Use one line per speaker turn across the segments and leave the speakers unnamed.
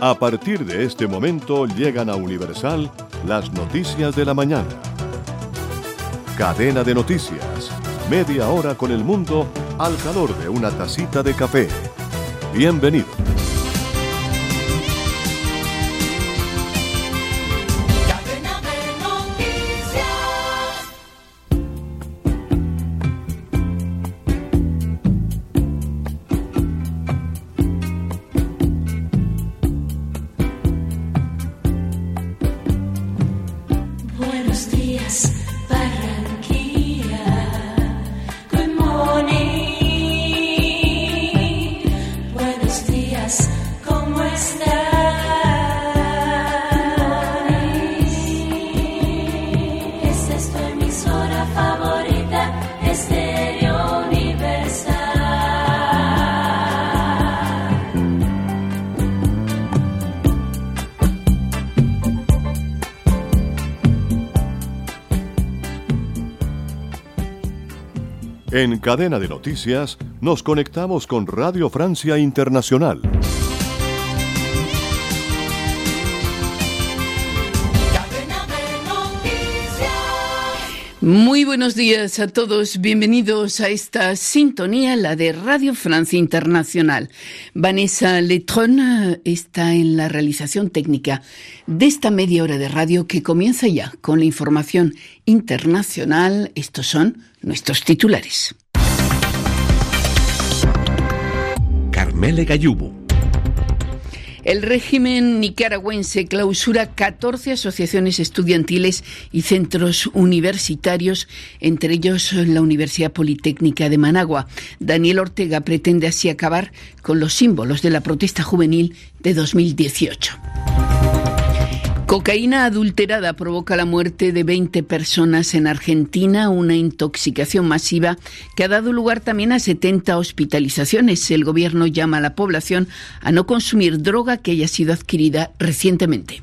A partir de este momento llegan a Universal las noticias de la mañana. Cadena de noticias. Media hora con el mundo al calor de una tacita de café. Bienvenido. En cadena de noticias nos conectamos con Radio Francia Internacional.
Muy buenos días a todos, bienvenidos a esta sintonía, la de Radio Francia Internacional. Vanessa Letron está en la realización técnica de esta media hora de radio que comienza ya con la información internacional. Estos son nuestros titulares.
Carmele Gayubo.
El régimen nicaragüense clausura 14 asociaciones estudiantiles y centros universitarios, entre ellos la Universidad Politécnica de Managua. Daniel Ortega pretende así acabar con los símbolos de la protesta juvenil de 2018. Cocaína adulterada provoca la muerte de 20 personas en Argentina, una intoxicación masiva que ha dado lugar también a 70 hospitalizaciones. El gobierno llama a la población a no consumir droga que haya sido adquirida recientemente.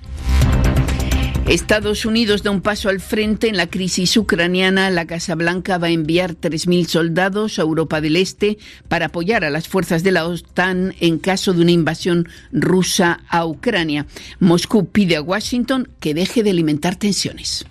Estados Unidos da un paso al frente en la crisis ucraniana. La Casa Blanca va a enviar 3.000 soldados a Europa del Este para apoyar a las fuerzas de la OTAN en caso de una invasión rusa a Ucrania. Moscú pide a Washington que deje de alimentar tensiones.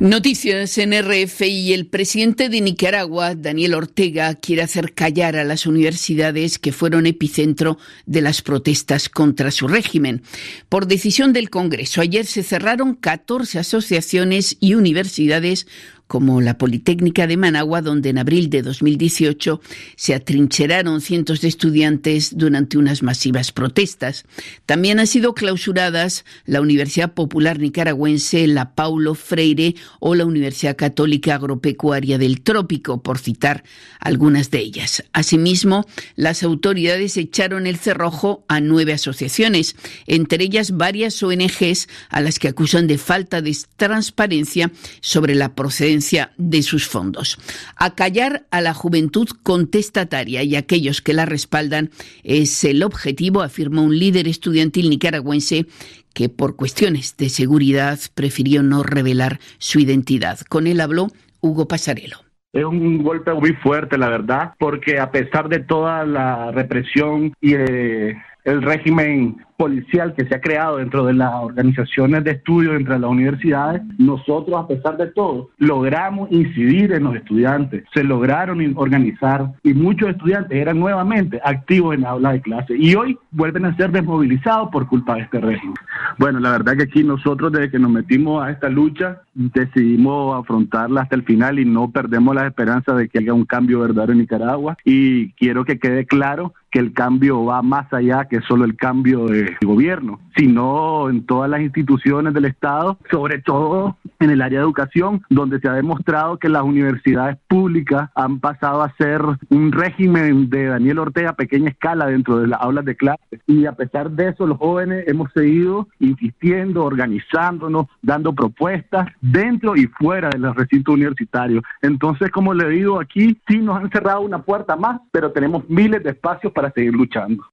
Noticias en RFI. El presidente de Nicaragua, Daniel Ortega, quiere hacer callar a las universidades que fueron epicentro de las protestas contra su régimen. Por decisión del Congreso, ayer se cerraron 14 asociaciones y universidades como la Politécnica de Managua, donde en abril de 2018 se atrincheraron cientos de estudiantes durante unas masivas protestas. También han sido clausuradas la Universidad Popular Nicaragüense, la Paulo Freire o la Universidad Católica Agropecuaria del Trópico, por citar algunas de ellas. Asimismo, las autoridades echaron el cerrojo a nueve asociaciones, entre ellas varias ONGs a las que acusan de falta de transparencia sobre la procedencia de sus fondos. Acallar a la juventud contestataria y aquellos que la respaldan es el objetivo, afirmó un líder estudiantil nicaragüense que por cuestiones de seguridad prefirió no revelar su identidad. Con él habló Hugo Pasarelo.
Es un golpe muy fuerte, la verdad, porque a pesar de toda la represión y eh, el régimen policial que se ha creado dentro de las organizaciones de estudio, dentro de las universidades, nosotros, a pesar de todo, logramos incidir en los estudiantes, se lograron organizar y muchos estudiantes eran nuevamente activos en la aula de clase y hoy vuelven a ser desmovilizados por culpa de este régimen. Bueno, la verdad que aquí nosotros desde que nos metimos a esta lucha decidimos afrontarla hasta el final y no perdemos la esperanza de que haya un cambio verdadero en Nicaragua y quiero que quede claro que el cambio va más allá que solo el cambio de gobierno, sino en todas las instituciones del Estado, sobre todo en el área de educación, donde se ha demostrado que las universidades públicas han pasado a ser un régimen de Daniel Ortega a pequeña escala dentro de las aulas de clase. Y a pesar de eso, los jóvenes hemos seguido insistiendo, organizándonos, dando propuestas dentro y fuera de los recintos universitarios. Entonces, como le digo aquí, sí nos han cerrado una puerta más, pero tenemos miles de espacios para seguir luchando.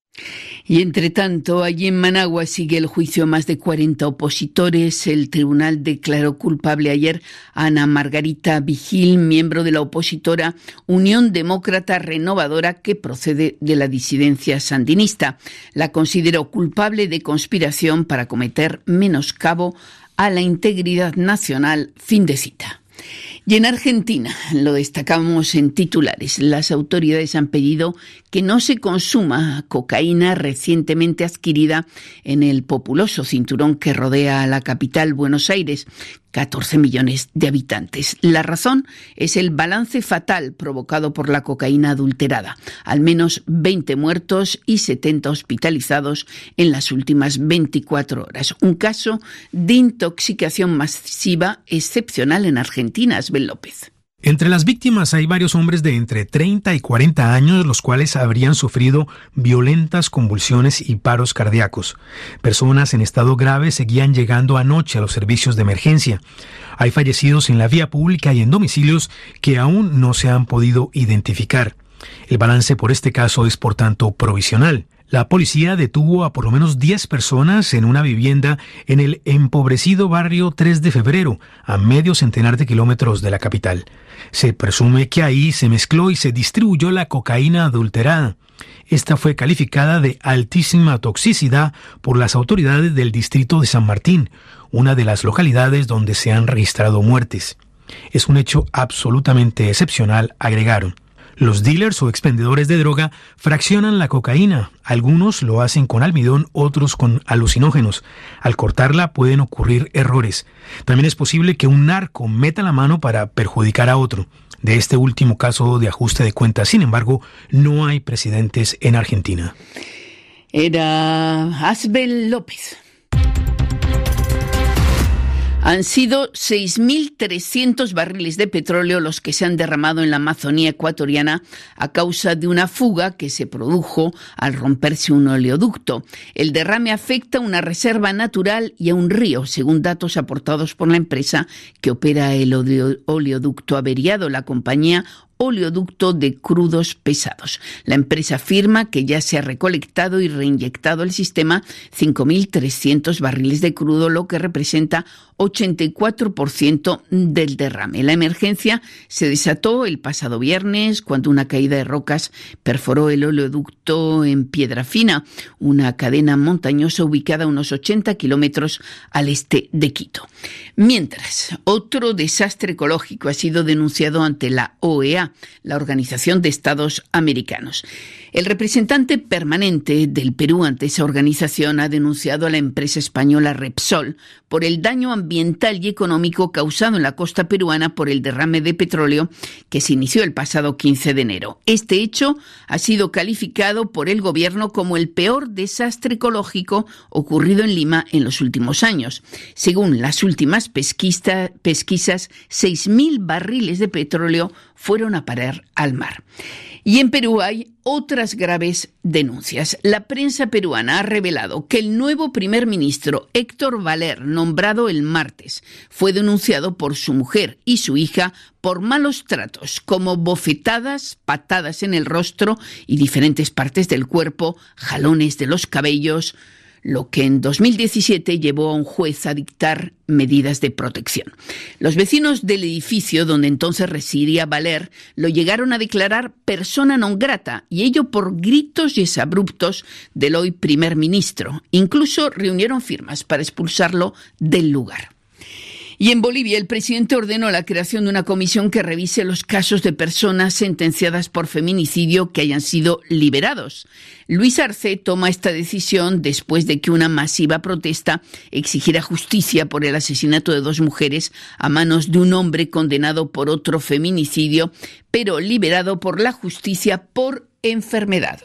Y entre tanto, allí en Managua sigue el juicio más de 40 opositores. El tribunal declaró culpable ayer a Ana Margarita Vigil, miembro de la opositora Unión Demócrata Renovadora que procede de la disidencia sandinista. La consideró culpable de conspiración para cometer menoscabo a la integridad nacional. Fin de cita. Y en Argentina, lo destacamos en titulares, las autoridades han pedido que no se consuma cocaína recientemente adquirida en el populoso cinturón que rodea a la capital Buenos Aires, 14 millones de habitantes. La razón es el balance fatal provocado por la cocaína adulterada. Al menos 20 muertos y 70 hospitalizados en las últimas 24 horas. Un caso de intoxicación masiva excepcional en Argentina, Asbel López.
Entre las víctimas hay varios hombres de entre 30 y 40 años, los cuales habrían sufrido violentas convulsiones y paros cardíacos. Personas en estado grave seguían llegando anoche a los servicios de emergencia. Hay fallecidos en la vía pública y en domicilios que aún no se han podido identificar. El balance por este caso es, por tanto, provisional. La policía detuvo a por lo menos 10 personas en una vivienda en el empobrecido barrio 3 de febrero, a medio centenar de kilómetros de la capital. Se presume que ahí se mezcló y se distribuyó la cocaína adulterada. Esta fue calificada de altísima toxicidad por las autoridades del distrito de San Martín, una de las localidades donde se han registrado muertes. Es un hecho absolutamente excepcional, agregaron. Los dealers o expendedores de droga fraccionan la cocaína. Algunos lo hacen con almidón, otros con alucinógenos. Al cortarla pueden ocurrir errores. También es posible que un narco meta la mano para perjudicar a otro. De este último caso de ajuste de cuentas, sin embargo, no hay precedentes en Argentina.
Era Asbel López. Han sido 6.300 barriles de petróleo los que se han derramado en la Amazonía ecuatoriana a causa de una fuga que se produjo al romperse un oleoducto. El derrame afecta a una reserva natural y a un río, según datos aportados por la empresa que opera el oleoducto averiado. La compañía oleoducto de crudos pesados. La empresa afirma que ya se ha recolectado y reinyectado al sistema 5.300 barriles de crudo, lo que representa 84% del derrame. La emergencia se desató el pasado viernes cuando una caída de rocas perforó el oleoducto en Piedra Fina, una cadena montañosa ubicada a unos 80 kilómetros al este de Quito. Mientras, otro desastre ecológico ha sido denunciado ante la OEA la Organización de Estados Americanos. El representante permanente del Perú ante esa organización ha denunciado a la empresa española Repsol por el daño ambiental y económico causado en la costa peruana por el derrame de petróleo que se inició el pasado 15 de enero. Este hecho ha sido calificado por el gobierno como el peor desastre ecológico ocurrido en Lima en los últimos años. Según las últimas pesquisas, 6.000 barriles de petróleo fueron a parar al mar. Y en Perú hay otras graves denuncias. La prensa peruana ha revelado que el nuevo primer ministro Héctor Valer, nombrado el martes, fue denunciado por su mujer y su hija por malos tratos, como bofetadas, patadas en el rostro y diferentes partes del cuerpo, jalones de los cabellos, lo que en 2017 llevó a un juez a dictar medidas de protección. Los vecinos del edificio donde entonces residía Valer lo llegaron a declarar persona non grata, y ello por gritos y exabruptos del hoy primer ministro. Incluso reunieron firmas para expulsarlo del lugar. Y en Bolivia, el presidente ordenó la creación de una comisión que revise los casos de personas sentenciadas por feminicidio que hayan sido liberados. Luis Arce toma esta decisión después de que una masiva protesta exigiera justicia por el asesinato de dos mujeres a manos de un hombre condenado por otro feminicidio, pero liberado por la justicia por enfermedad.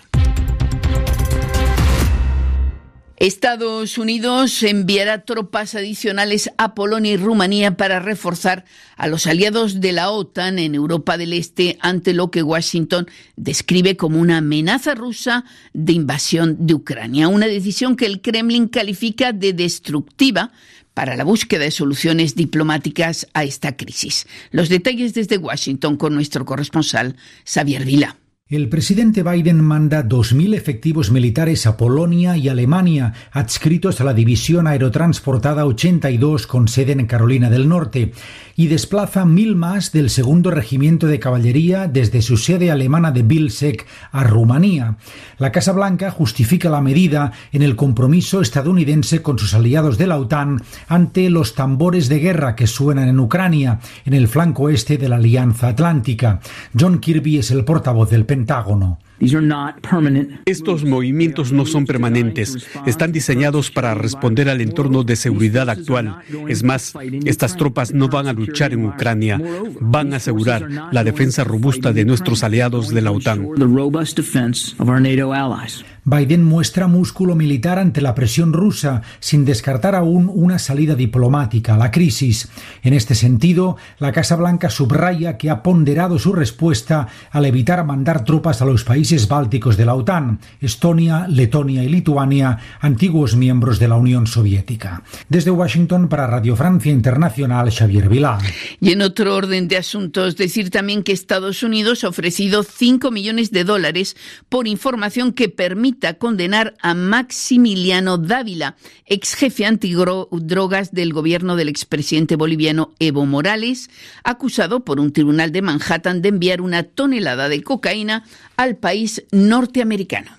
Estados Unidos enviará tropas adicionales a Polonia y Rumanía para reforzar a los aliados de la OTAN en Europa del Este ante lo que Washington describe como una amenaza rusa de invasión de Ucrania, una decisión que el Kremlin califica de destructiva para la búsqueda de soluciones diplomáticas a esta crisis. Los detalles desde Washington con nuestro corresponsal Xavier Vila.
El presidente Biden manda 2.000 efectivos militares a Polonia y Alemania, adscritos a la División Aerotransportada 82 con sede en Carolina del Norte, y desplaza mil más del segundo regimiento de caballería desde su sede alemana de Bilsek a Rumanía. La Casa Blanca justifica la medida en el compromiso estadounidense con sus aliados de la OTAN ante los tambores de guerra que suenan en Ucrania, en el flanco este de la Alianza Atlántica. John Kirby es el portavoz del Pentágono. Pentágono.
Estos movimientos no son permanentes, están diseñados para responder al entorno de seguridad actual. Es más, estas tropas no van a luchar en Ucrania, van a asegurar la defensa robusta de nuestros aliados de la OTAN.
Biden muestra músculo militar ante la presión rusa, sin descartar aún una salida diplomática a la crisis. En este sentido, la Casa Blanca subraya que ha ponderado su respuesta al evitar mandar tropas a los países bálticos de la OTAN, Estonia, Letonia y Lituania, antiguos miembros de la Unión Soviética. Desde Washington para Radio Francia Internacional, Xavier Vilá.
Y en otro orden de asuntos, decir también que Estados Unidos ha ofrecido 5 millones de dólares por información que permite condenar a Maximiliano Dávila, ex jefe antidrogas del gobierno del expresidente boliviano Evo Morales, acusado por un tribunal de Manhattan de enviar una tonelada de cocaína al país norteamericano.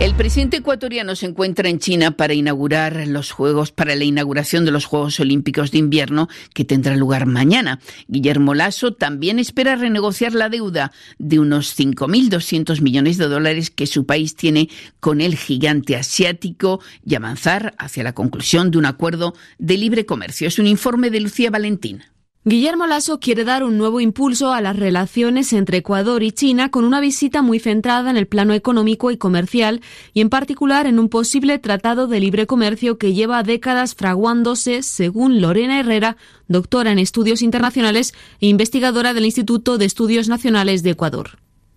El presidente ecuatoriano se encuentra en China para inaugurar los Juegos, para la inauguración de los Juegos Olímpicos de Invierno que tendrá lugar mañana. Guillermo Lasso también espera renegociar la deuda de unos 5.200 millones de dólares que su país tiene con el gigante asiático y avanzar hacia la conclusión de un acuerdo de libre comercio. Es un informe de Lucía Valentín.
Guillermo Lasso quiere dar un nuevo impulso a las relaciones entre Ecuador y China con una visita muy centrada en el plano económico y comercial y en particular en un posible tratado de libre comercio que lleva décadas fraguándose, según Lorena Herrera, doctora en estudios internacionales e investigadora del Instituto de Estudios Nacionales de Ecuador.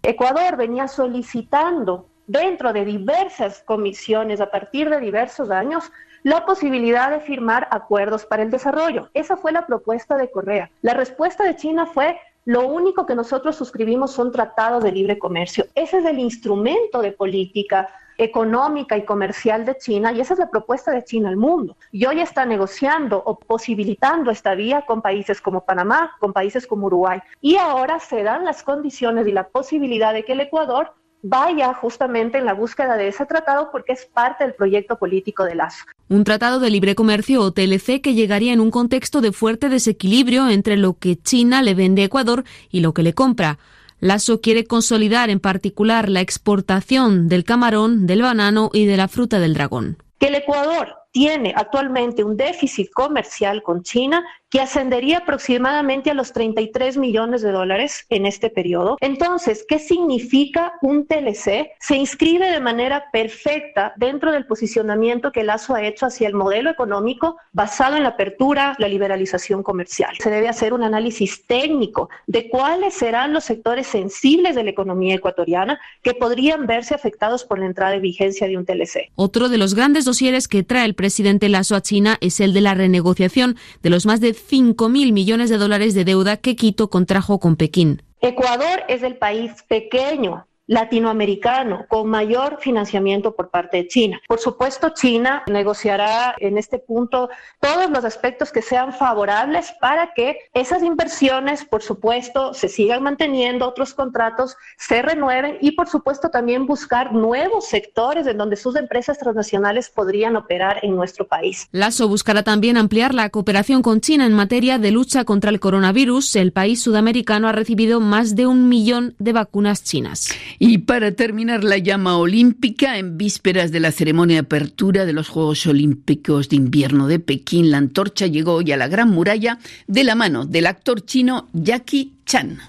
Ecuador venía solicitando dentro de diversas comisiones a partir de diversos años la posibilidad de firmar acuerdos para el desarrollo. Esa fue la propuesta de Correa. La respuesta de China fue lo único que nosotros suscribimos son tratados de libre comercio. Ese es el instrumento de política económica y comercial de China y esa es la propuesta de China al mundo. Y hoy está negociando o posibilitando esta vía con países como Panamá, con países como Uruguay. Y ahora se dan las condiciones y la posibilidad de que el Ecuador vaya justamente en la búsqueda de ese tratado porque es parte del proyecto político de Lazo.
Un tratado de libre comercio o TLC que llegaría en un contexto de fuerte desequilibrio entre lo que China le vende a Ecuador y lo que le compra. Lazo quiere consolidar en particular la exportación del camarón, del banano y de la fruta del dragón.
Que el Ecuador tiene actualmente un déficit comercial con China que ascendería aproximadamente a los 33 millones de dólares en este periodo. Entonces, ¿qué significa un TLC? Se inscribe de manera perfecta dentro del posicionamiento que Lazo ha hecho hacia el modelo económico basado en la apertura, la liberalización comercial. Se debe hacer un análisis técnico de cuáles serán los sectores sensibles de la economía ecuatoriana que podrían verse afectados por la entrada de vigencia de un TLC.
Otro de los grandes dosieres que trae el presidente Lazo a China es el de la renegociación de los más de 5 mil millones de dólares de deuda que Quito contrajo con Pekín.
Ecuador es el país pequeño latinoamericano con mayor financiamiento por parte de China. Por supuesto, China negociará en este punto todos los aspectos que sean favorables para que esas inversiones, por supuesto, se sigan manteniendo, otros contratos se renueven y, por supuesto, también buscar nuevos sectores en donde sus empresas transnacionales podrían operar en nuestro país.
Lazo buscará también ampliar la cooperación con China en materia de lucha contra el coronavirus. El país sudamericano ha recibido más de un millón de vacunas chinas.
Y para terminar la llama olímpica, en vísperas de la ceremonia de apertura de los Juegos Olímpicos de Invierno de Pekín, la antorcha llegó hoy a la Gran Muralla de la mano del actor chino Jackie Chan.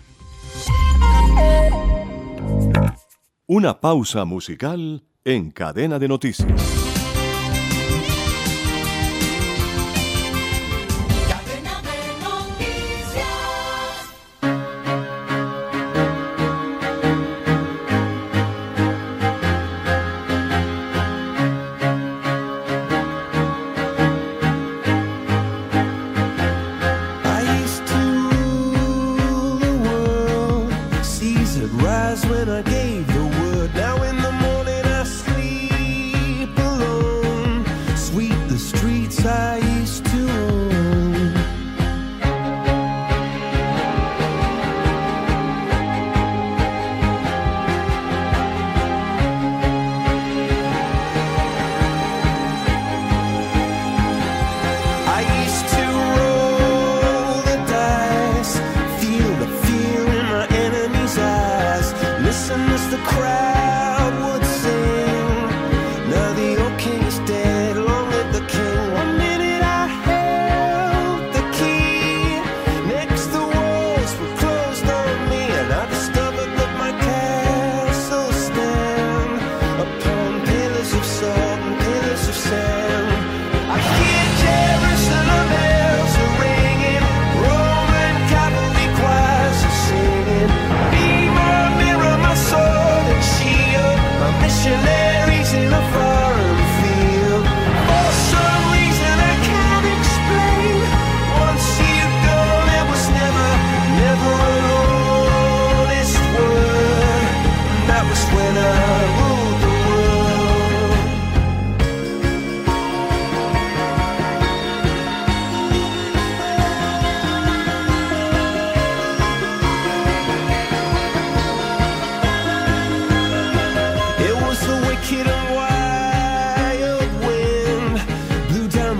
Una pausa musical en cadena de noticias. crash.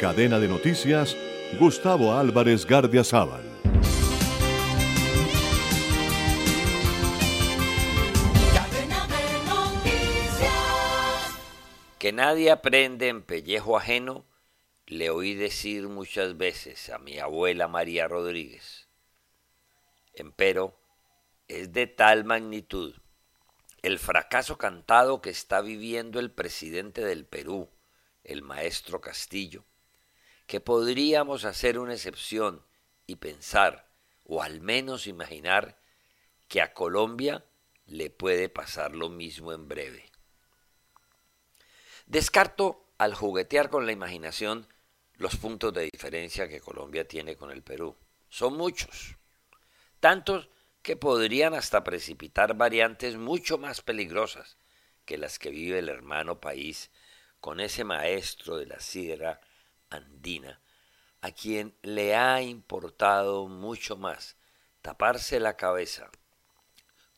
cadena de noticias, Gustavo Álvarez Gardiazabal.
Que nadie aprende en pellejo ajeno, le oí decir muchas veces a mi abuela María Rodríguez. Empero, es de tal magnitud el fracaso cantado que está viviendo el presidente del Perú, el maestro Castillo, que podríamos hacer una excepción y pensar, o al menos imaginar, que a Colombia le puede pasar lo mismo en breve. Descarto al juguetear con la imaginación los puntos de diferencia que Colombia tiene con el Perú. Son muchos, tantos que podrían hasta precipitar variantes mucho más peligrosas que las que vive el hermano país con ese maestro de la sierra andina, a quien le ha importado mucho más taparse la cabeza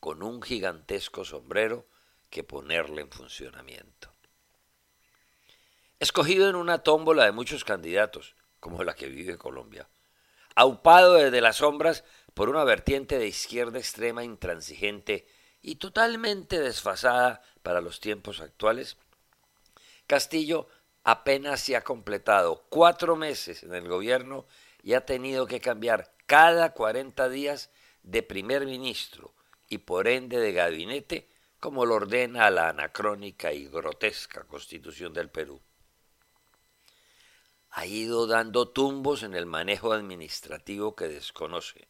con un gigantesco sombrero que ponerle en funcionamiento. Escogido en una tómbola de muchos candidatos, como la que vive Colombia, aupado desde las sombras por una vertiente de izquierda extrema intransigente y totalmente desfasada para los tiempos actuales, Castillo apenas se ha completado cuatro meses en el gobierno y ha tenido que cambiar cada 40 días de primer ministro y por ende de gabinete, como lo ordena la anacrónica y grotesca constitución del Perú. Ha ido dando tumbos en el manejo administrativo que desconoce,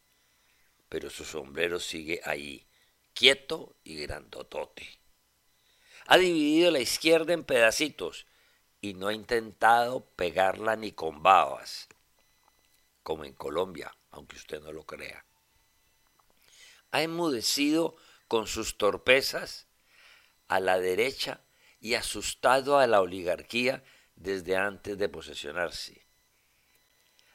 pero su sombrero sigue ahí, quieto y grandotote ha dividido la izquierda en pedacitos y no ha intentado pegarla ni con babas, como en Colombia, aunque usted no lo crea. Ha enmudecido con sus torpezas a la derecha y asustado a la oligarquía desde antes de posesionarse.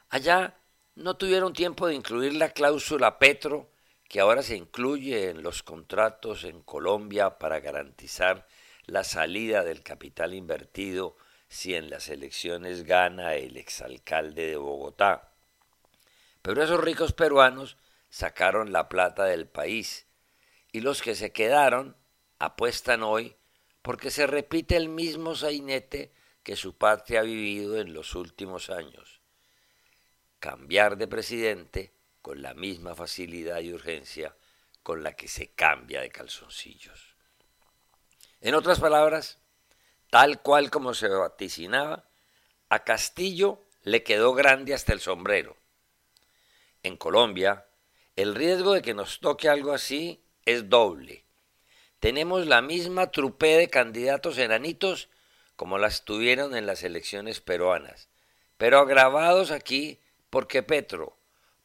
Allá no tuvieron tiempo de incluir la cláusula Petro, que ahora se incluye en los contratos en Colombia para garantizar la salida del capital invertido si en las elecciones gana el exalcalde de Bogotá. Pero esos ricos peruanos sacaron la plata del país y los que se quedaron apuestan hoy porque se repite el mismo sainete que su patria ha vivido en los últimos años. Cambiar de presidente con la misma facilidad y urgencia con la que se cambia de calzoncillos. En otras palabras, tal cual como se vaticinaba, a Castillo le quedó grande hasta el sombrero. En Colombia, El riesgo de que nos toque algo así es doble. Tenemos la misma trupé de candidatos enanitos como las tuvieron en las elecciones peruanas, pero agravados aquí porque Petro,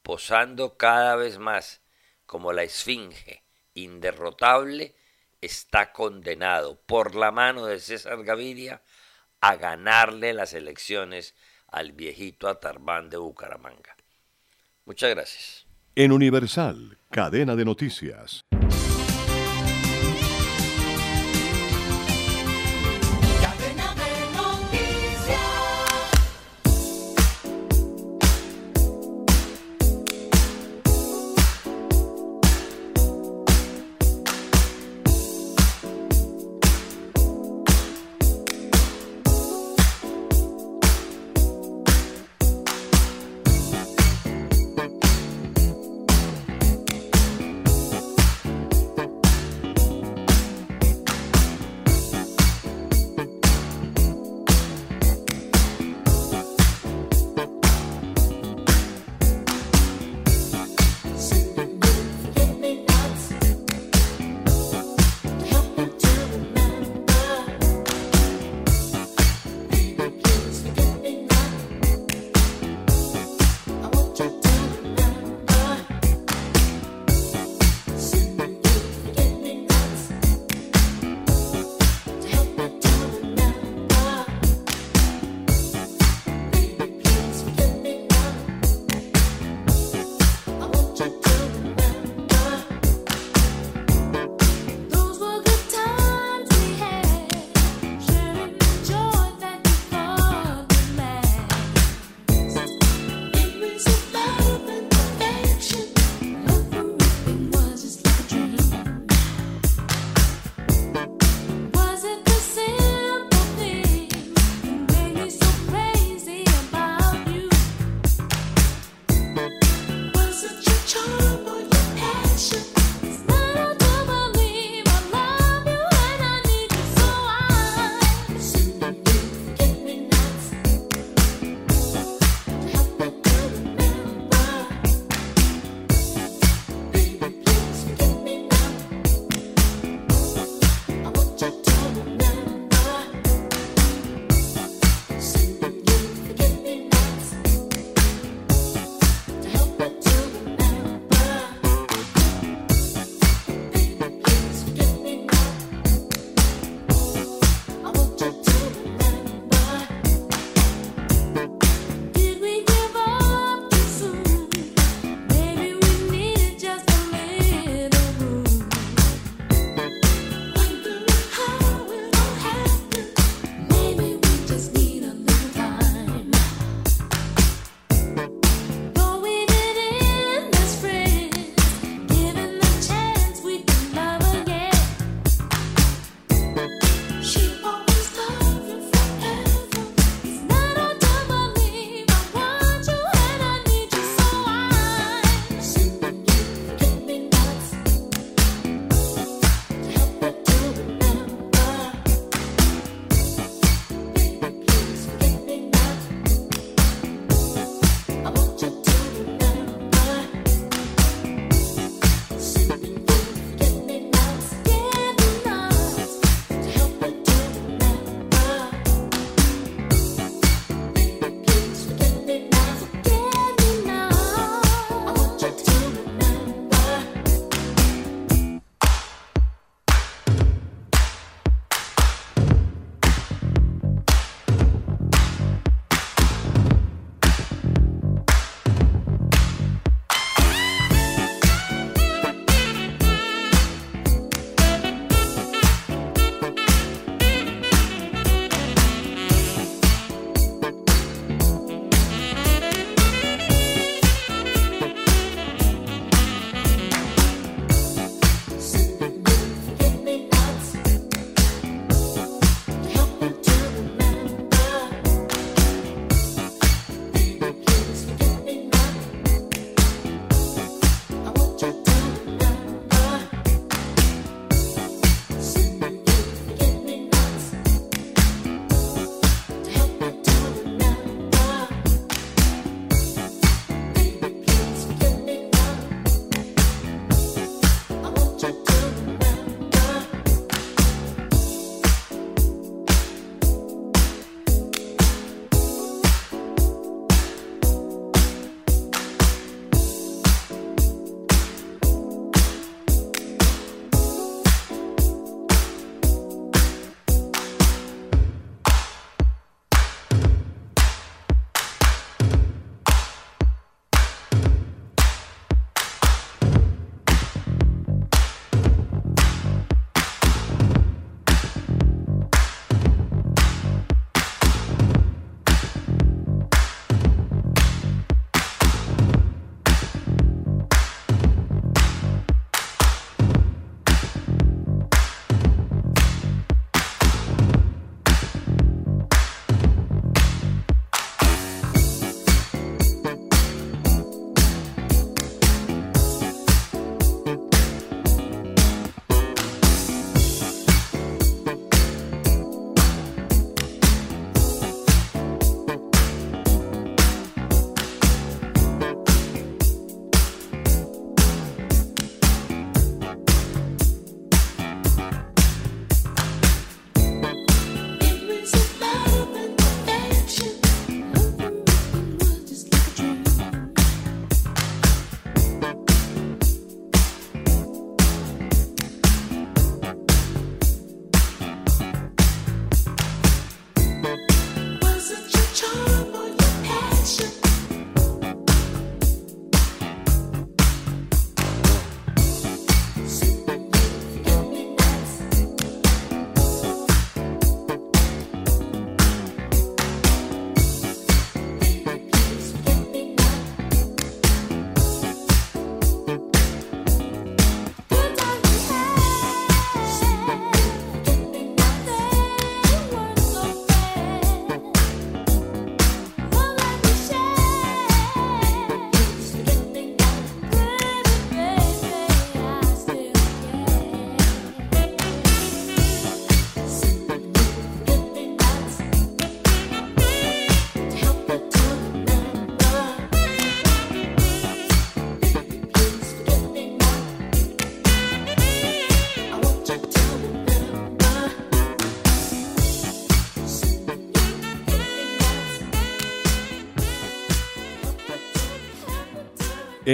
posando cada vez más como la esfinge inderrotable, está condenado por la mano de César Gaviria a ganarle las elecciones al viejito Atarbán de Bucaramanga. Muchas gracias.
En Universal, cadena de noticias.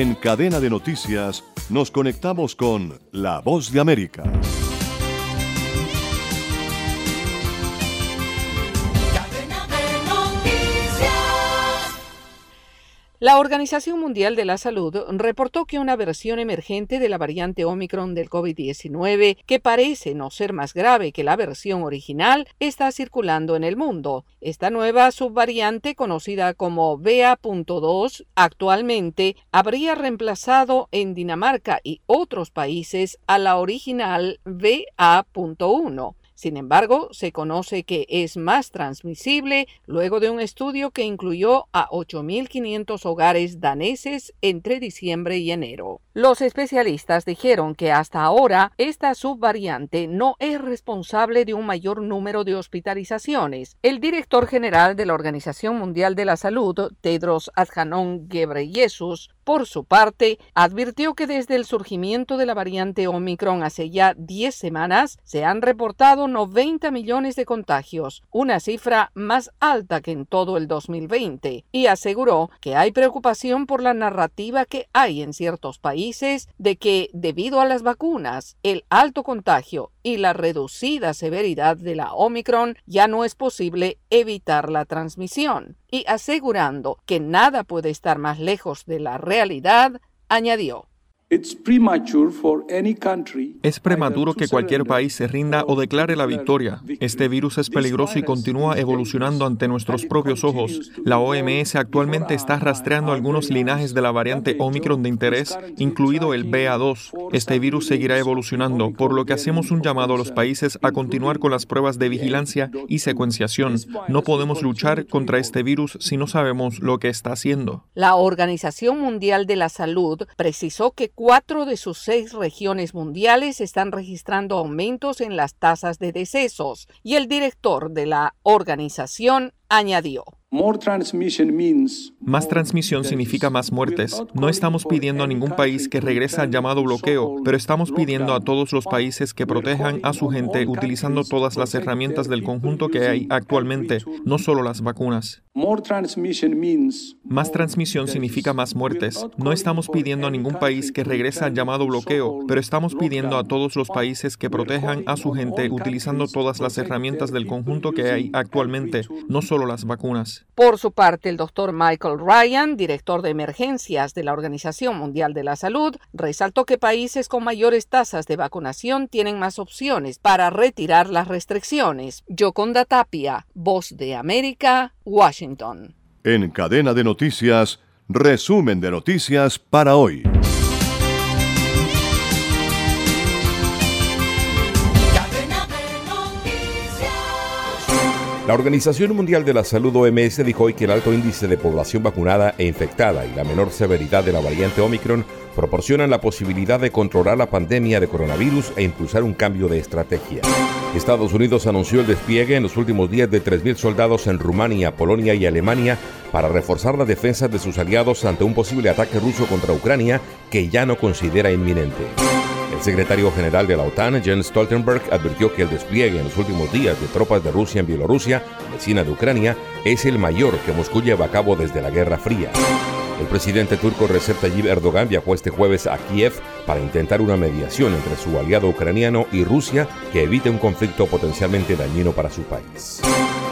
En cadena de noticias nos conectamos con La Voz de América.
La Organización Mundial de la Salud reportó que una versión emergente de la variante Omicron del COVID-19, que parece no ser más grave que la versión original, está circulando en el mundo. Esta nueva subvariante, conocida como BA.2, actualmente habría reemplazado en Dinamarca y otros países a la original BA.1. Sin embargo, se conoce que es más transmisible luego de un estudio que incluyó a 8.500 hogares daneses entre diciembre y enero. Los especialistas dijeron que hasta ahora esta subvariante no es responsable de un mayor número de hospitalizaciones. El director general de la Organización Mundial de la Salud, Tedros Adhanom Ghebreyesus, por su parte, advirtió que desde el surgimiento de la variante Omicron hace ya 10 semanas se han reportado 90 millones de contagios, una cifra más alta que en todo el 2020, y aseguró que hay preocupación por la narrativa que hay en ciertos países de que, debido a las vacunas, el alto contagio y la reducida severidad de la Omicron, ya no es posible evitar la transmisión. Y asegurando que nada puede estar más lejos de la realidad, añadió.
Es prematuro que cualquier país se rinda o declare la victoria. Este virus es peligroso y continúa evolucionando ante nuestros propios ojos. La OMS actualmente está rastreando algunos linajes de la variante Omicron de interés, incluido el BA2. Este virus seguirá evolucionando, por lo que hacemos un llamado a los países a continuar con las pruebas de vigilancia y secuenciación. No podemos luchar contra este virus si no sabemos lo que está haciendo.
La Organización Mundial de la Salud precisó que cuatro de sus seis regiones mundiales están registrando aumentos en las tasas de decesos y el director de la organización añadió.
Más transmisión significa más muertes. No estamos pidiendo a ningún país que regrese al llamado bloqueo, pero estamos pidiendo a todos los países que protejan a su gente utilizando todas las herramientas del conjunto que hay actualmente, no solo las vacunas. Más transmisión significa más muertes. No estamos pidiendo a ningún país que regrese al llamado bloqueo, pero estamos pidiendo a todos los países que protejan a su gente utilizando todas las herramientas del conjunto que hay actualmente, no solo las vacunas.
Por su parte, el doctor Michael Ryan, director de emergencias de la Organización Mundial de la Salud, resaltó que países con mayores tasas de vacunación tienen más opciones para retirar las restricciones. Yoconda Tapia, Voz de América, Washington.
En cadena de noticias, resumen de noticias para hoy.
La Organización Mundial de la Salud OMS dijo hoy que el alto índice de población vacunada e infectada y la menor severidad de la variante Omicron proporcionan la posibilidad de controlar la pandemia de coronavirus e impulsar un cambio de estrategia. Estados Unidos anunció el despliegue en los últimos días de 3.000 soldados en Rumania, Polonia y Alemania para reforzar las defensas de sus aliados ante un posible ataque ruso contra Ucrania que ya no considera inminente. El secretario general de la OTAN, Jens Stoltenberg, advirtió que el despliegue en los últimos días de tropas de Rusia en Bielorrusia, vecina de Ucrania, es el mayor que Moscú lleva a cabo desde la Guerra Fría. El presidente turco Recep Tayyip Erdogan viajó este jueves a Kiev para intentar una mediación entre su aliado ucraniano y Rusia que evite un conflicto potencialmente dañino para su país.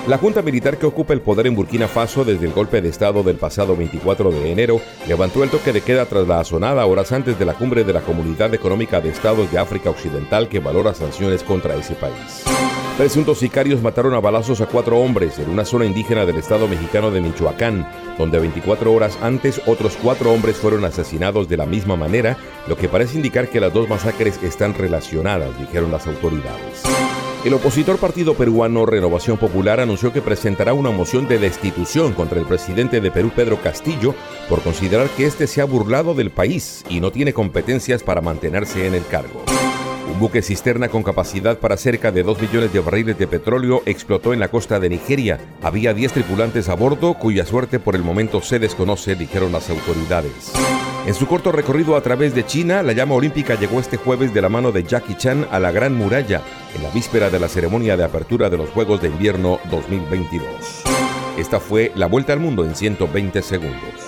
La junta militar que ocupa el poder en Burkina Faso desde el golpe de Estado del pasado 24 de enero levantó el toque de queda tras la azonada horas antes de la cumbre de la Comunidad Económica de Estados de África Occidental que valora sanciones contra ese país. Presuntos sicarios mataron a balazos a cuatro hombres en una zona indígena del estado mexicano de Michoacán, donde 24 horas antes otros cuatro hombres fueron asesinados de la misma manera, lo que parece indicar que las dos masacres están relacionadas, dijeron las autoridades. El opositor partido peruano Renovación Popular anunció que presentará una moción de destitución contra el presidente de Perú, Pedro Castillo, por considerar que éste se ha burlado del país y no tiene competencias para mantenerse en el cargo. Buque cisterna con capacidad para cerca de 2 millones de barriles de petróleo explotó en la costa de Nigeria. Había 10 tripulantes a bordo cuya suerte por el momento se desconoce, dijeron las autoridades. En su corto recorrido a través de China, la llama olímpica llegó este jueves de la mano de Jackie Chan a la Gran Muralla, en la víspera de la ceremonia de apertura de los Juegos de Invierno 2022. Esta fue la vuelta al mundo en 120 segundos.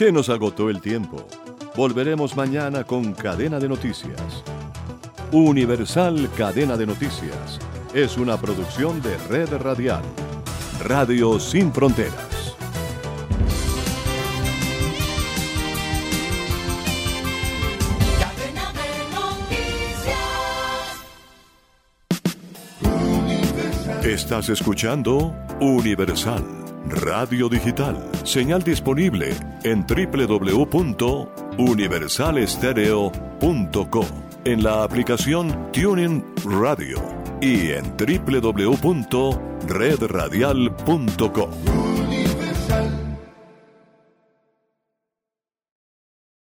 Se nos agotó el tiempo. Volveremos mañana con Cadena de Noticias. Universal Cadena de Noticias es una producción de Red Radial. Radio Sin Fronteras. Estás escuchando Universal Radio Digital. Señal disponible en www.universalestereo.co, en la aplicación Tuning Radio y en www.redradial.com.